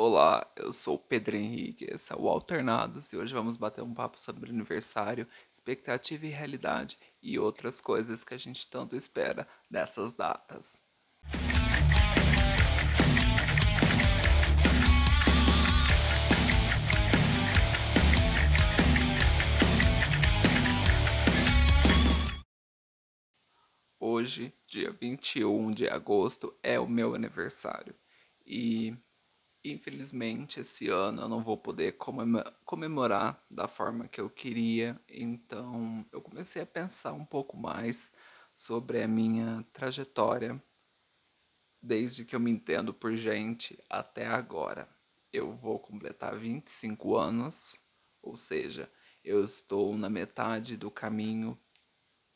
Olá, eu sou o Pedro Henrique, esse é o Alternados e hoje vamos bater um papo sobre aniversário, expectativa e realidade e outras coisas que a gente tanto espera dessas datas. Hoje, dia 21 de agosto, é o meu aniversário e Infelizmente, esse ano eu não vou poder comemorar da forma que eu queria, então eu comecei a pensar um pouco mais sobre a minha trajetória desde que eu me entendo por gente até agora. Eu vou completar 25 anos, ou seja, eu estou na metade do caminho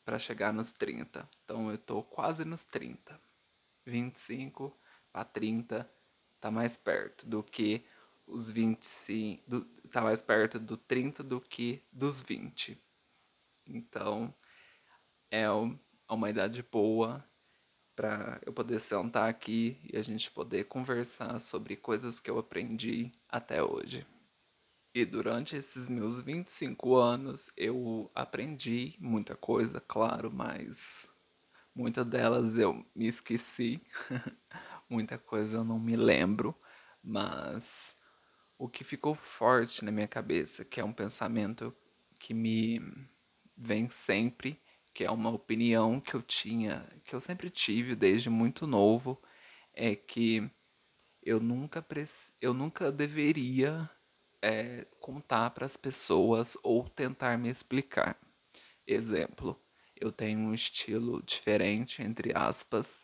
para chegar nos 30. Então eu estou quase nos 30. 25 para 30 tá mais perto do que os 25, do, tá mais perto do 30 do que dos 20. Então, é uma idade boa para eu poder sentar aqui e a gente poder conversar sobre coisas que eu aprendi até hoje. E durante esses meus 25 anos eu aprendi muita coisa, claro, mas muitas delas eu me esqueci. muita coisa eu não me lembro, mas o que ficou forte na minha cabeça, que é um pensamento que me vem sempre, que é uma opinião que eu tinha, que eu sempre tive desde muito novo, é que eu nunca, eu nunca deveria é, contar para as pessoas ou tentar me explicar. Exemplo, eu tenho um estilo diferente, entre aspas,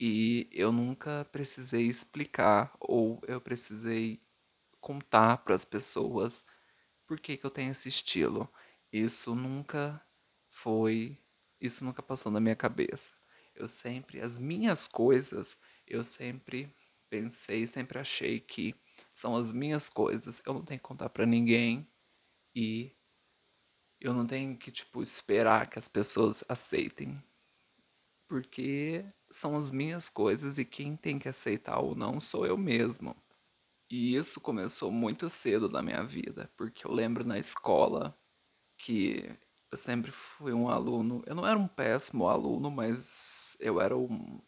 e eu nunca precisei explicar ou eu precisei contar para as pessoas por que, que eu tenho esse estilo. Isso nunca foi, isso nunca passou na minha cabeça. Eu sempre, as minhas coisas, eu sempre pensei, sempre achei que são as minhas coisas. Eu não tenho que contar para ninguém e eu não tenho que tipo esperar que as pessoas aceitem porque são as minhas coisas e quem tem que aceitar ou não sou eu mesmo. E isso começou muito cedo na minha vida, porque eu lembro na escola que eu sempre fui um aluno, eu não era um péssimo aluno, mas eu era um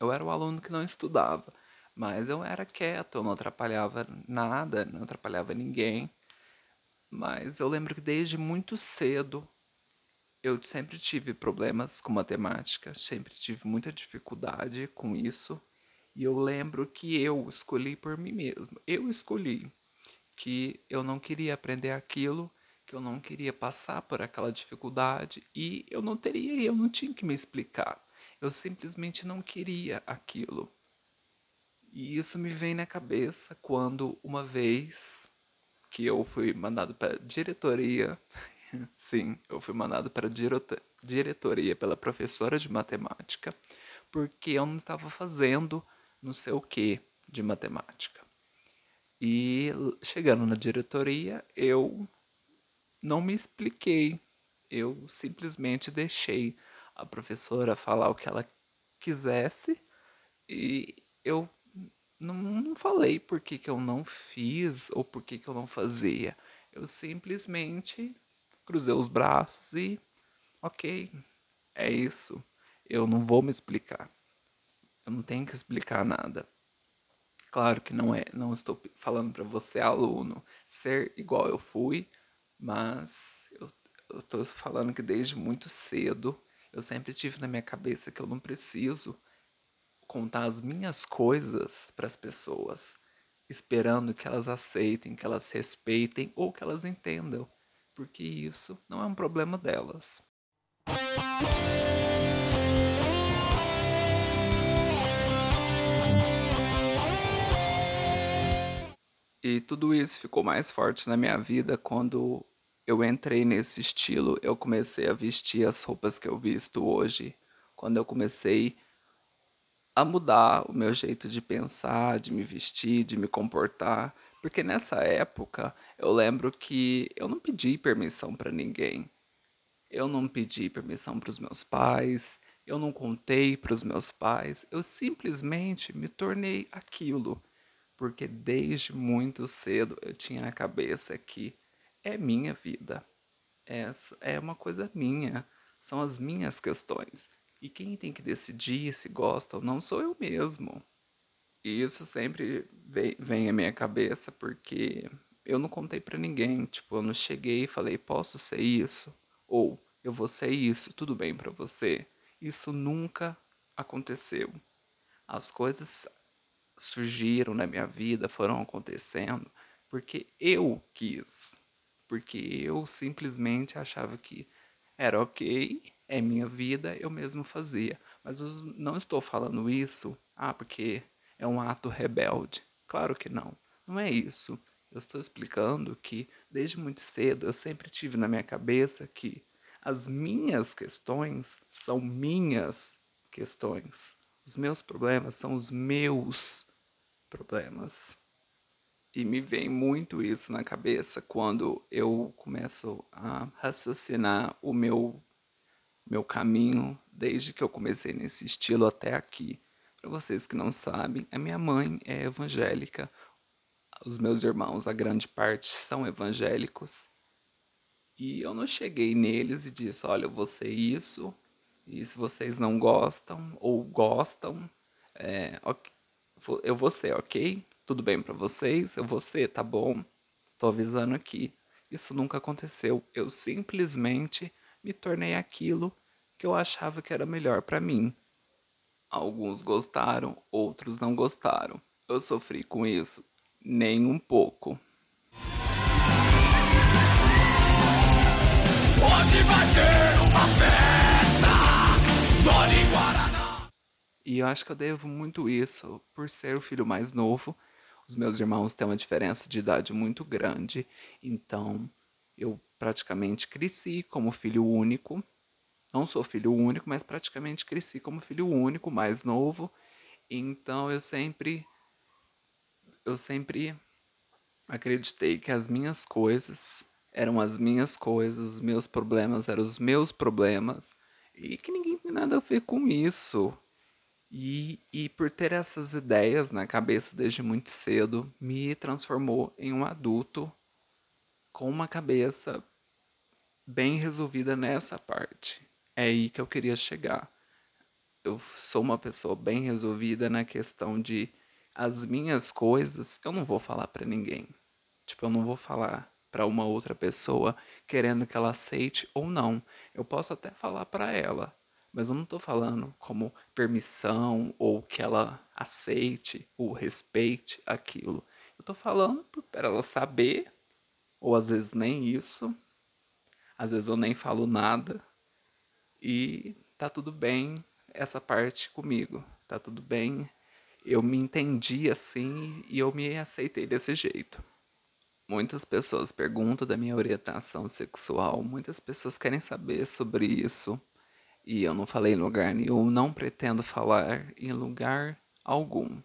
eu era o um aluno que não estudava, mas eu era quieto, eu não atrapalhava nada, não atrapalhava ninguém. Mas eu lembro que desde muito cedo eu sempre tive problemas com matemática, sempre tive muita dificuldade com isso. E eu lembro que eu escolhi por mim mesmo. Eu escolhi que eu não queria aprender aquilo, que eu não queria passar por aquela dificuldade e eu não teria, eu não tinha que me explicar. Eu simplesmente não queria aquilo. E isso me vem na cabeça quando uma vez que eu fui mandado para diretoria Sim, eu fui mandado para a diretoria pela professora de matemática porque eu não estava fazendo não sei o que de matemática. E chegando na diretoria, eu não me expliquei. Eu simplesmente deixei a professora falar o que ela quisesse e eu não, não falei por que, que eu não fiz ou por que, que eu não fazia. Eu simplesmente cruzei os braços e, ok, é isso. Eu não vou me explicar. Eu não tenho que explicar nada. Claro que não é, não estou falando para você aluno ser igual eu fui, mas eu estou falando que desde muito cedo eu sempre tive na minha cabeça que eu não preciso contar as minhas coisas para as pessoas, esperando que elas aceitem, que elas respeitem ou que elas entendam porque isso não é um problema delas. E tudo isso ficou mais forte na minha vida quando eu entrei nesse estilo. Eu comecei a vestir as roupas que eu visto hoje. Quando eu comecei a mudar o meu jeito de pensar, de me vestir, de me comportar. Porque nessa época eu lembro que eu não pedi permissão para ninguém. Eu não pedi permissão para os meus pais, eu não contei para os meus pais, eu simplesmente me tornei aquilo. porque desde muito cedo eu tinha na cabeça que é minha vida. Essa é uma coisa minha, são as minhas questões. E quem tem que decidir se gosta ou não sou eu mesmo. E isso sempre vem, vem à minha cabeça porque eu não contei para ninguém. Tipo, eu não cheguei e falei, posso ser isso? Ou eu vou ser isso, tudo bem para você? Isso nunca aconteceu. As coisas surgiram na minha vida, foram acontecendo, porque eu quis. Porque eu simplesmente achava que era ok, é minha vida, eu mesmo fazia. Mas eu não estou falando isso, ah, porque é um ato rebelde. Claro que não. Não é isso. Eu estou explicando que desde muito cedo eu sempre tive na minha cabeça que as minhas questões são minhas questões. Os meus problemas são os meus problemas. E me vem muito isso na cabeça quando eu começo a raciocinar o meu meu caminho desde que eu comecei nesse estilo até aqui. Para vocês que não sabem, a minha mãe é evangélica, os meus irmãos, a grande parte, são evangélicos. E eu não cheguei neles e disse: olha, eu vou ser isso, e se vocês não gostam ou gostam, é, eu vou ser, ok? Tudo bem para vocês? Eu vou ser, tá bom? Tô avisando aqui. Isso nunca aconteceu. Eu simplesmente me tornei aquilo que eu achava que era melhor para mim. Alguns gostaram, outros não gostaram. Eu sofri com isso? Nem um pouco. Hoje vai ter uma festa, Tony Guaraná. E eu acho que eu devo muito isso por ser o filho mais novo. Os meus irmãos têm uma diferença de idade muito grande, então eu praticamente cresci como filho único não sou filho único, mas praticamente cresci como filho único, mais novo. Então eu sempre eu sempre acreditei que as minhas coisas eram as minhas coisas, os meus problemas eram os meus problemas e que ninguém tem nada a ver com isso. E, e por ter essas ideias na cabeça desde muito cedo, me transformou em um adulto com uma cabeça bem resolvida nessa parte. É aí que eu queria chegar. Eu sou uma pessoa bem resolvida na questão de as minhas coisas eu não vou falar para ninguém. Tipo, eu não vou falar para uma outra pessoa querendo que ela aceite ou não. Eu posso até falar para ela, mas eu não estou falando como permissão ou que ela aceite ou respeite aquilo. Eu estou falando para ela saber, ou às vezes nem isso. Às vezes eu nem falo nada, e tá tudo bem essa parte comigo. Tá tudo bem. Eu me entendi assim e eu me aceitei desse jeito. Muitas pessoas perguntam da minha orientação sexual, muitas pessoas querem saber sobre isso. E eu não falei em lugar nenhum, não pretendo falar em lugar algum.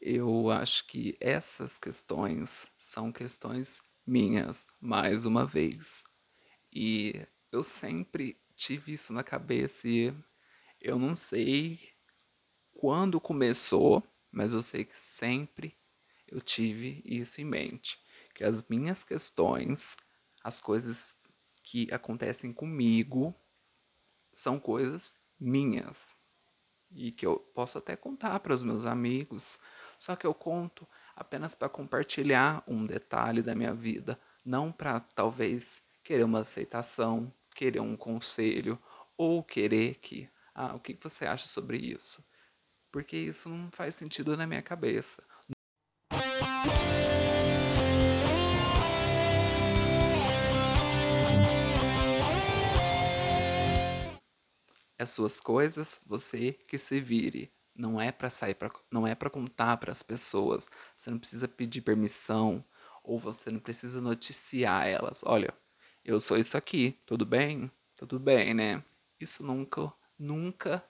Eu acho que essas questões são questões minhas, mais uma vez. E eu sempre tive isso na cabeça e eu não sei quando começou, mas eu sei que sempre eu tive isso em mente, que as minhas questões, as coisas que acontecem comigo são coisas minhas e que eu posso até contar para os meus amigos, só que eu conto apenas para compartilhar um detalhe da minha vida, não para talvez querer uma aceitação, querer um conselho ou querer que, ah, o que você acha sobre isso? Porque isso não faz sentido na minha cabeça. As suas coisas, você que se vire. Não é para sair para não é para contar para as pessoas. Você não precisa pedir permissão ou você não precisa noticiar elas. Olha, eu sou isso aqui, tudo bem? Tudo bem, né? Isso nunca, nunca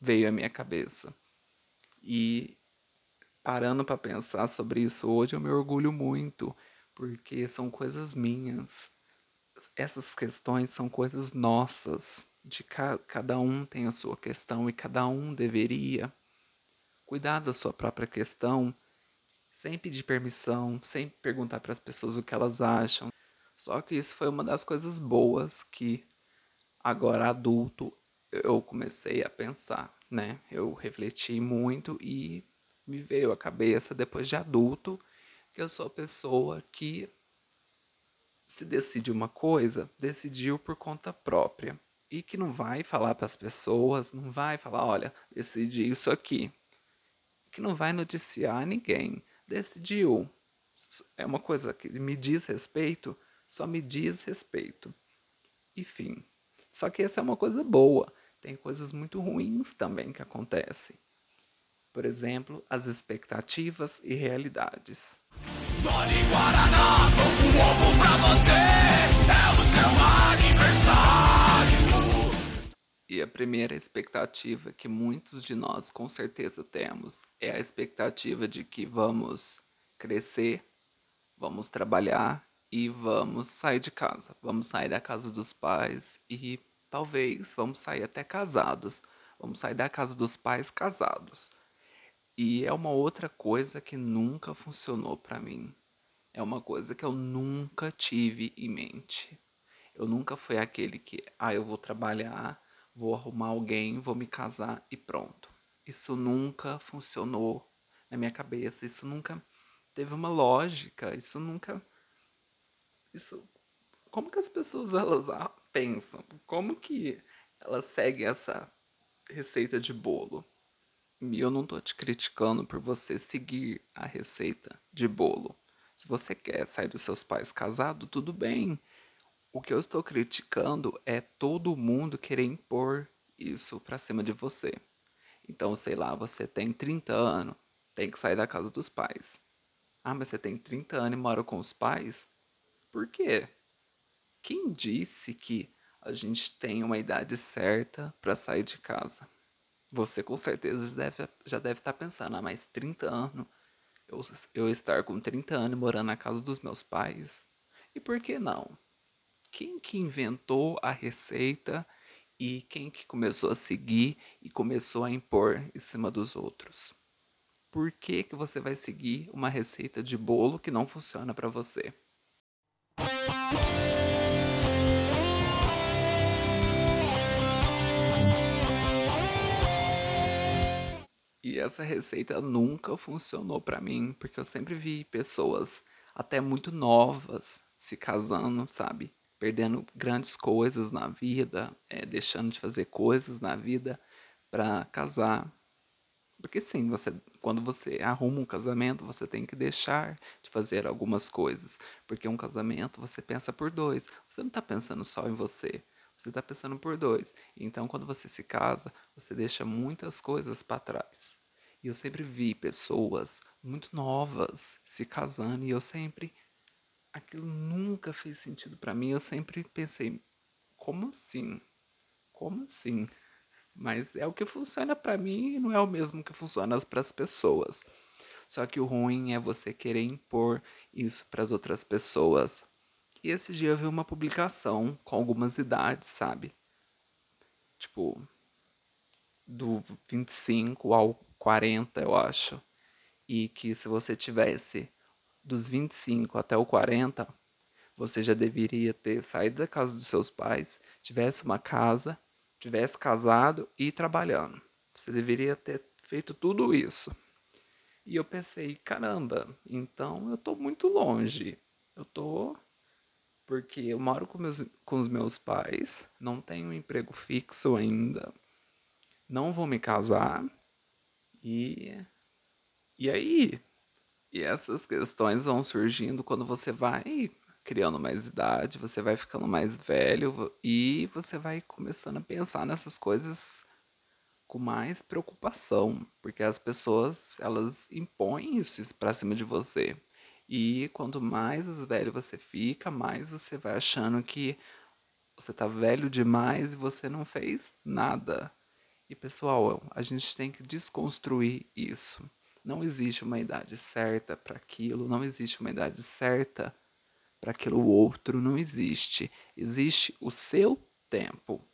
veio à minha cabeça. E parando para pensar sobre isso hoje, eu me orgulho muito, porque são coisas minhas. Essas questões são coisas nossas, de ca cada um tem a sua questão e cada um deveria cuidar da sua própria questão sem pedir permissão, sem perguntar para as pessoas o que elas acham. Só que isso foi uma das coisas boas que agora adulto eu comecei a pensar, né? Eu refleti muito e me veio à cabeça depois de adulto que eu sou a pessoa que se decide uma coisa, decidiu por conta própria e que não vai falar para as pessoas, não vai falar, olha, decidi isso aqui, que não vai noticiar ninguém, decidiu. É uma coisa que me diz respeito, só me diz respeito. Enfim, só que essa é uma coisa boa. Tem coisas muito ruins também que acontecem. Por exemplo, as expectativas e realidades. Tony Guaraná, ovo pra você, é o seu aniversário. E a primeira expectativa que muitos de nós com certeza temos é a expectativa de que vamos crescer, vamos trabalhar e vamos sair de casa. Vamos sair da casa dos pais e talvez vamos sair até casados. Vamos sair da casa dos pais casados. E é uma outra coisa que nunca funcionou para mim. É uma coisa que eu nunca tive em mente. Eu nunca fui aquele que, ah, eu vou trabalhar, vou arrumar alguém, vou me casar e pronto. Isso nunca funcionou na minha cabeça. Isso nunca teve uma lógica. Isso nunca. Isso. Como que as pessoas elas pensam? Como que elas seguem essa receita de bolo? E eu não tô te criticando por você seguir a receita de bolo. Se você quer sair dos seus pais casado, tudo bem. O que eu estou criticando é todo mundo querer impor isso para cima de você. Então, sei lá, você tem 30 anos, tem que sair da casa dos pais. Ah, mas você tem 30 anos e mora com os pais? Por quê? Quem disse que a gente tem uma idade certa para sair de casa? Você com certeza deve, já deve estar tá pensando, ah, mas 30 anos, eu, eu estar com 30 anos morando na casa dos meus pais? E por que não? Quem que inventou a receita e quem que começou a seguir e começou a impor em cima dos outros? Por que, que você vai seguir uma receita de bolo que não funciona para você? E essa receita nunca funcionou para mim, porque eu sempre vi pessoas até muito novas se casando, sabe? Perdendo grandes coisas na vida, é, deixando de fazer coisas na vida para casar. Porque sim, você, quando você arruma um casamento, você tem que deixar de fazer algumas coisas. Porque um casamento você pensa por dois. Você não está pensando só em você. Você está pensando por dois. Então, quando você se casa, você deixa muitas coisas para trás. E eu sempre vi pessoas muito novas se casando e eu sempre aquilo nunca fez sentido para mim. Eu sempre pensei, como assim? Como assim? Mas é o que funciona para mim e não é o mesmo que funciona para as pessoas. Só que o ruim é você querer impor isso para as outras pessoas. E esse dia eu vi uma publicação com algumas idades, sabe? Tipo, do 25 ao 40, eu acho. E que se você tivesse dos 25 até o 40, você já deveria ter saído da casa dos seus pais, tivesse uma casa, tivesse casado e trabalhando. Você deveria ter feito tudo isso. E eu pensei, caramba, então eu tô muito longe. Eu tô porque eu moro com, meus, com os meus pais, não tenho um emprego fixo ainda, não vou me casar, e, e aí, e essas questões vão surgindo quando você vai criando mais idade, você vai ficando mais velho e você vai começando a pensar nessas coisas com mais preocupação, porque as pessoas elas impõem isso para cima de você. E quanto mais velho você fica, mais você vai achando que você tá velho demais e você não fez nada. E pessoal, a gente tem que desconstruir isso. Não existe uma idade certa para aquilo, não existe uma idade certa para aquilo outro, não existe. Existe o seu tempo.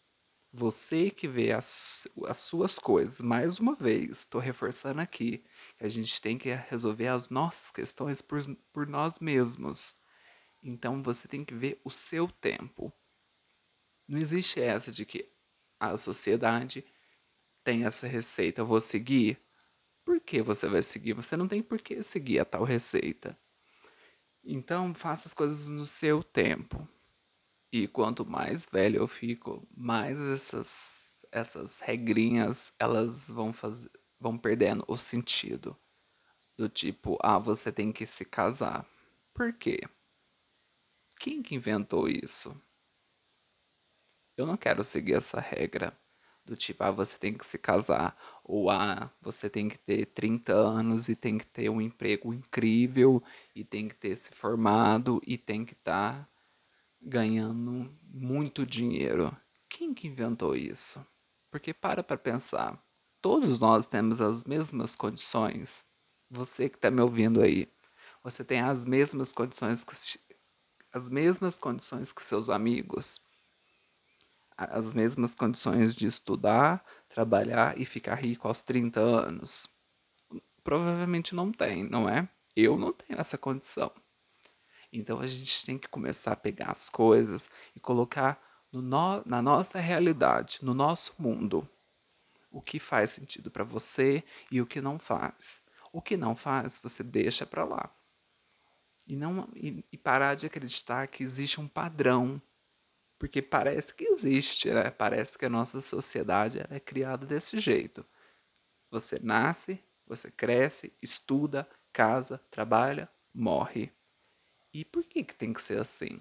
Você que vê as, as suas coisas, mais uma vez, estou reforçando aqui A gente tem que resolver as nossas questões por, por nós mesmos. Então você tem que ver o seu tempo. Não existe essa de que a sociedade tem essa receita, eu vou seguir. Por que você vai seguir? Você não tem por que seguir a tal receita. Então faça as coisas no seu tempo. E quanto mais velho eu fico, mais essas, essas regrinhas elas vão, fazer, vão perdendo o sentido. Do tipo, ah, você tem que se casar. Por quê? Quem que inventou isso? Eu não quero seguir essa regra do tipo, ah, você tem que se casar, ou ah, você tem que ter 30 anos e tem que ter um emprego incrível, e tem que ter se formado, e tem que estar tá ganhando muito dinheiro. Quem que inventou isso? Porque para para pensar, todos nós temos as mesmas condições. Você que está me ouvindo aí, você tem as mesmas condições que, as mesmas condições que seus amigos as mesmas condições de estudar, trabalhar e ficar rico aos 30 anos? Provavelmente não tem, não é? Eu não tenho essa condição. Então a gente tem que começar a pegar as coisas e colocar no, na nossa realidade, no nosso mundo, o que faz sentido para você e o que não faz. O que não faz, você deixa para lá. E, não, e, e parar de acreditar que existe um padrão porque parece que existe, né? Parece que a nossa sociedade é criada desse jeito. Você nasce, você cresce, estuda, casa, trabalha, morre. E por que, que tem que ser assim?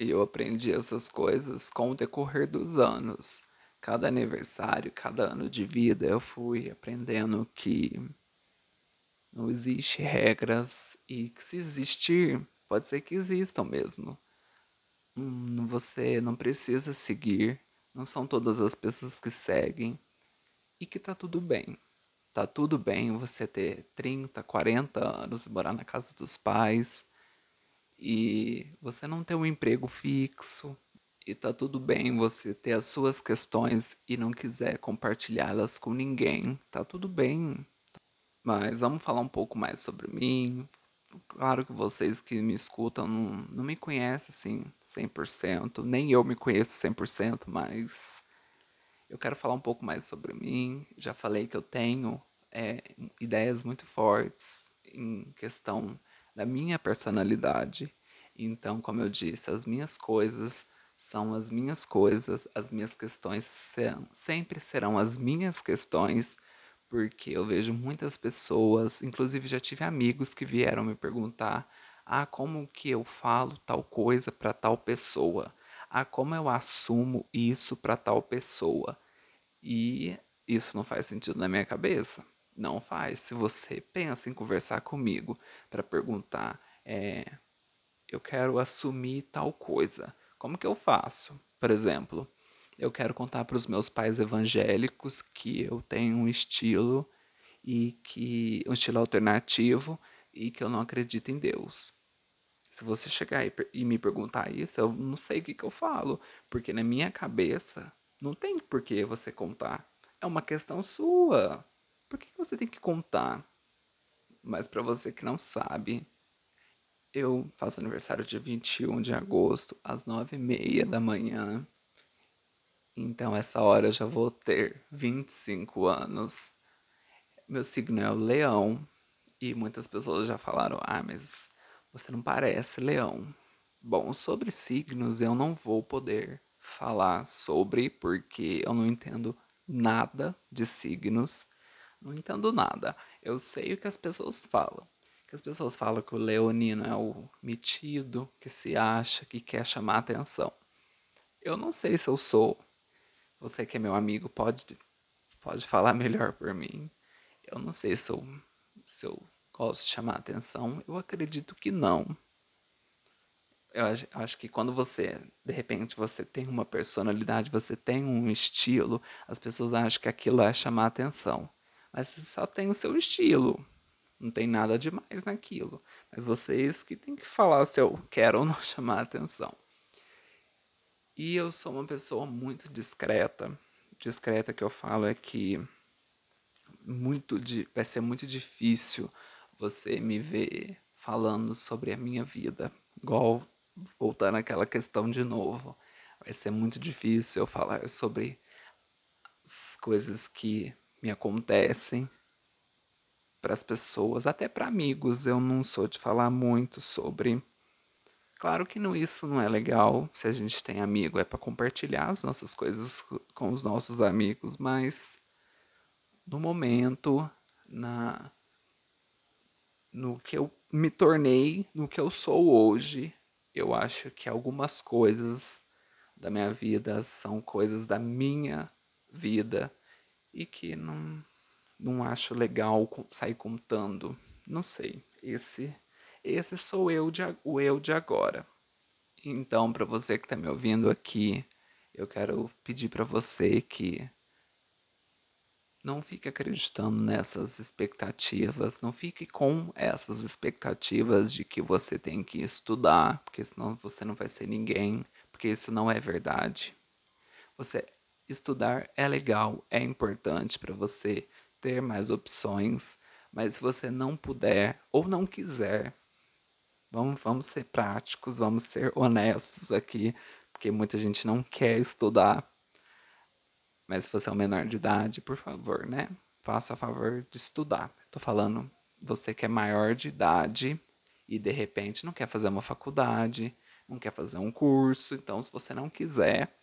E eu aprendi essas coisas com o decorrer dos anos cada aniversário, cada ano de vida, eu fui aprendendo que não existe regras e que se existir, pode ser que existam mesmo. Hum, você não precisa seguir, não são todas as pessoas que seguem e que tá tudo bem. Tá tudo bem você ter 30, 40 anos morar na casa dos pais e você não ter um emprego fixo, e tá tudo bem você ter as suas questões e não quiser compartilhá-las com ninguém. Tá tudo bem. Mas vamos falar um pouco mais sobre mim. Claro que vocês que me escutam não, não me conhecem assim 100%, nem eu me conheço 100%, mas eu quero falar um pouco mais sobre mim. Já falei que eu tenho é, ideias muito fortes em questão da minha personalidade. Então, como eu disse, as minhas coisas são as minhas coisas, as minhas questões serão, sempre serão as minhas questões, porque eu vejo muitas pessoas, inclusive já tive amigos que vieram me perguntar: "Ah, como que eu falo tal coisa para tal pessoa? Ah, como eu assumo isso para tal pessoa?" E isso não faz sentido na minha cabeça. Não faz. Se você pensa em conversar comigo para perguntar, é, eu quero assumir tal coisa. Como que eu faço? Por exemplo, eu quero contar para os meus pais evangélicos que eu tenho um estilo e que um estilo alternativo e que eu não acredito em Deus. Se você chegar e, e me perguntar isso, eu não sei o que, que eu falo, porque na minha cabeça não tem por que você contar. É uma questão sua. Por que você tem que contar? Mas para você que não sabe, eu faço aniversário dia 21 de agosto, às 9h30 da manhã. Então, essa hora eu já vou ter 25 anos. Meu signo é o leão. E muitas pessoas já falaram: Ah, mas você não parece leão. Bom, sobre signos eu não vou poder falar sobre, porque eu não entendo nada de signos. Não entendo nada. Eu sei o que as pessoas falam que as pessoas falam que o leonino é o metido, que se acha, que quer chamar atenção. Eu não sei se eu sou. Você que é meu amigo pode, pode falar melhor por mim. Eu não sei se eu, se eu gosto de chamar atenção. Eu acredito que não. Eu acho, que quando você, de repente, você tem uma personalidade, você tem um estilo, as pessoas acham que aquilo é chamar atenção. Mas você só tem o seu estilo. Não tem nada demais naquilo. Mas vocês que têm que falar se eu quero ou não chamar a atenção. E eu sou uma pessoa muito discreta. Discreta que eu falo é que muito de, vai ser muito difícil você me ver falando sobre a minha vida. Igual voltando àquela questão de novo. Vai ser muito difícil eu falar sobre as coisas que me acontecem para as pessoas, até para amigos. Eu não sou de falar muito sobre Claro que não, isso não é legal. Se a gente tem amigo, é para compartilhar as nossas coisas com os nossos amigos, mas no momento, na no que eu me tornei, no que eu sou hoje, eu acho que algumas coisas da minha vida são coisas da minha vida e que não não acho legal sair contando. Não sei. Esse esse sou eu de, o eu de agora. Então, para você que está me ouvindo aqui, eu quero pedir para você que não fique acreditando nessas expectativas, não fique com essas expectativas de que você tem que estudar, porque senão você não vai ser ninguém, porque isso não é verdade. Você estudar é legal, é importante para você ter mais opções, mas se você não puder ou não quiser, Vamos, vamos ser práticos, vamos ser honestos aqui, porque muita gente não quer estudar. Mas se você é um menor de idade, por favor, né? Faça a favor de estudar. Estou falando você que é maior de idade e de repente não quer fazer uma faculdade, não quer fazer um curso, então se você não quiser.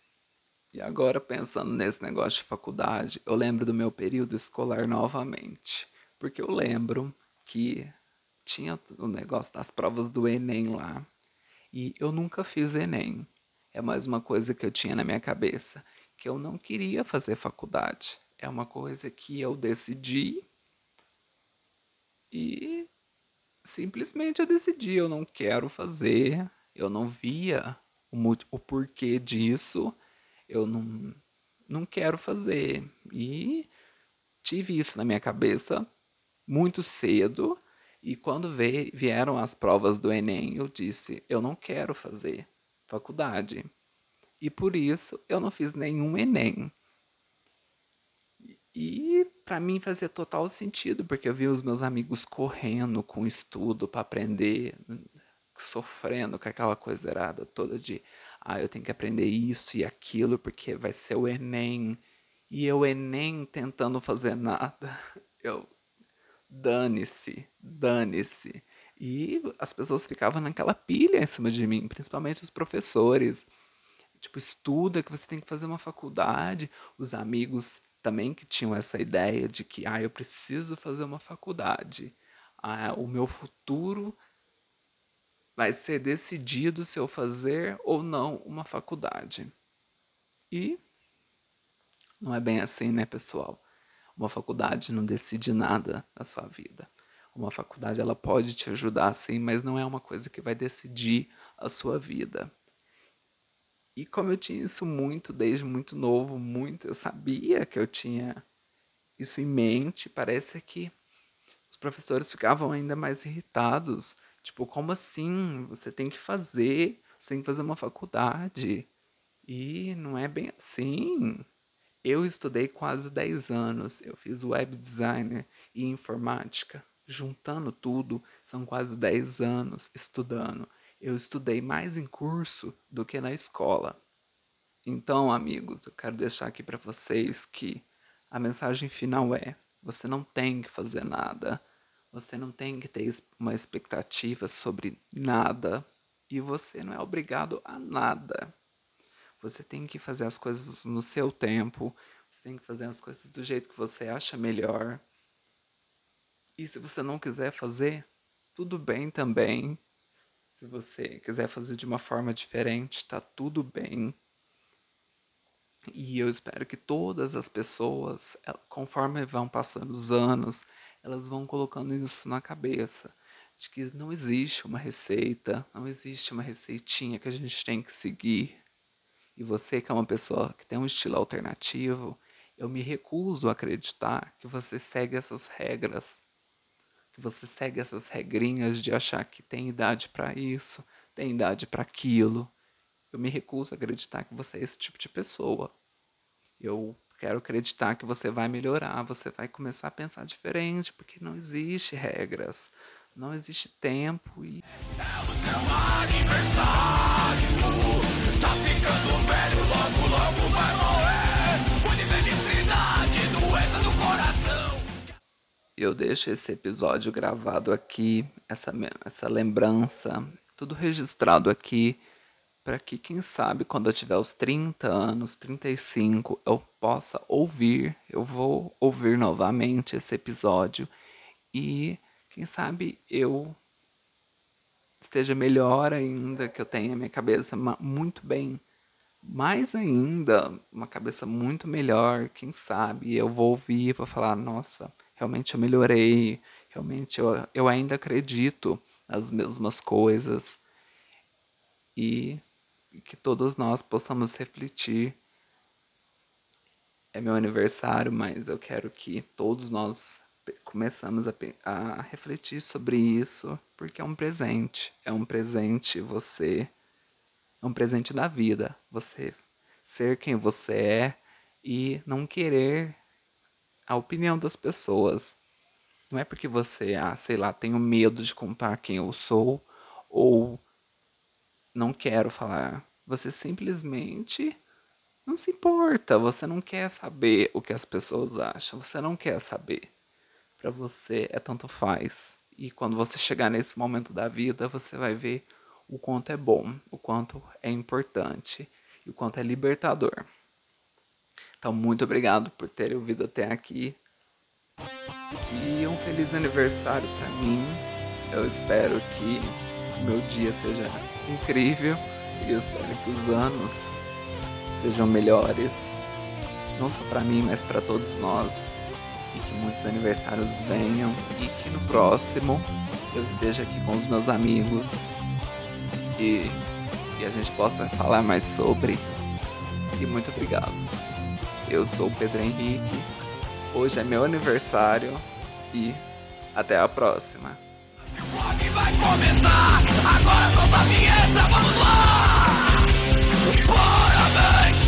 E agora pensando nesse negócio de faculdade, eu lembro do meu período escolar novamente, porque eu lembro que tinha o negócio das provas do Enem lá. E eu nunca fiz Enem. É mais uma coisa que eu tinha na minha cabeça, que eu não queria fazer faculdade. É uma coisa que eu decidi e simplesmente eu decidi, eu não quero fazer. Eu não via o, o porquê disso. Eu não, não quero fazer. E tive isso na minha cabeça muito cedo e quando vieram as provas do Enem, eu disse: eu não quero fazer faculdade. E por isso eu não fiz nenhum Enem. E para mim fazia total sentido, porque eu vi os meus amigos correndo com estudo para aprender, sofrendo com aquela coisa errada toda de ah, eu tenho que aprender isso e aquilo porque vai ser o Enem. E eu Enem tentando fazer nada. Eu dane-se, dane-se. E as pessoas ficavam naquela pilha em cima de mim, principalmente os professores. Tipo, estuda que você tem que fazer uma faculdade. Os amigos também que tinham essa ideia de que, ah, eu preciso fazer uma faculdade. Ah, o meu futuro vai ser decidido se eu fazer ou não uma faculdade. E não é bem assim, né, pessoal? Uma faculdade não decide nada na sua vida. Uma faculdade ela pode te ajudar sim, mas não é uma coisa que vai decidir a sua vida. E como eu tinha isso muito desde muito novo, muito, eu sabia que eu tinha isso em mente, parece que os professores ficavam ainda mais irritados. Tipo, como assim? Você tem que fazer, você tem que fazer uma faculdade. E não é bem assim. Eu estudei quase 10 anos, eu fiz web designer e informática. Juntando tudo, são quase 10 anos estudando. Eu estudei mais em curso do que na escola. Então, amigos, eu quero deixar aqui para vocês que a mensagem final é: você não tem que fazer nada, você não tem que ter uma expectativa sobre nada e você não é obrigado a nada. Você tem que fazer as coisas no seu tempo, você tem que fazer as coisas do jeito que você acha melhor. E se você não quiser fazer, tudo bem também. Se você quiser fazer de uma forma diferente, tá tudo bem. E eu espero que todas as pessoas, conforme vão passando os anos, elas vão colocando isso na cabeça. De que não existe uma receita, não existe uma receitinha que a gente tem que seguir. E você que é uma pessoa que tem um estilo alternativo, eu me recuso a acreditar que você segue essas regras, que você segue essas regrinhas de achar que tem idade para isso, tem idade para aquilo. eu me recuso a acreditar que você é esse tipo de pessoa. Eu quero acreditar que você vai melhorar, você vai começar a pensar diferente, porque não existe regras, não existe tempo e. É o seu aniversário, tá ficando velho, logo, logo vai. Eu deixo esse episódio gravado aqui, essa, essa lembrança, tudo registrado aqui para que, quem sabe, quando eu tiver os 30 anos, 35, eu possa ouvir, eu vou ouvir novamente esse episódio e, quem sabe, eu esteja melhor ainda, que eu tenha minha cabeça muito bem, mais ainda, uma cabeça muito melhor, quem sabe, eu vou ouvir vou falar, nossa, realmente eu melhorei, realmente eu, eu ainda acredito nas mesmas coisas. E que todos nós possamos refletir. É meu aniversário, mas eu quero que todos nós começamos a, a refletir sobre isso, porque é um presente. É um presente você. É um presente da vida. Você ser quem você é e não querer a opinião das pessoas. Não é porque você, ah, sei lá, tenho medo de contar quem eu sou ou não quero falar. Você simplesmente não se importa, você não quer saber o que as pessoas acham, você não quer saber. Para você é tanto faz. E quando você chegar nesse momento da vida, você vai ver o quanto é bom, o quanto é importante e o quanto é libertador. Então, muito obrigado por ter ouvido até aqui. E um feliz aniversário para mim. Eu espero que meu dia seja incrível e espero que os anos sejam melhores, não só para mim, mas para todos nós. E que muitos aniversários venham e que no próximo eu esteja aqui com os meus amigos e, e a gente possa falar mais sobre. E muito obrigado. Eu sou o Pedro Henrique. Hoje é meu aniversário e até a próxima vai começar. Agora solta a vinheta, vamos lá. Parabéns.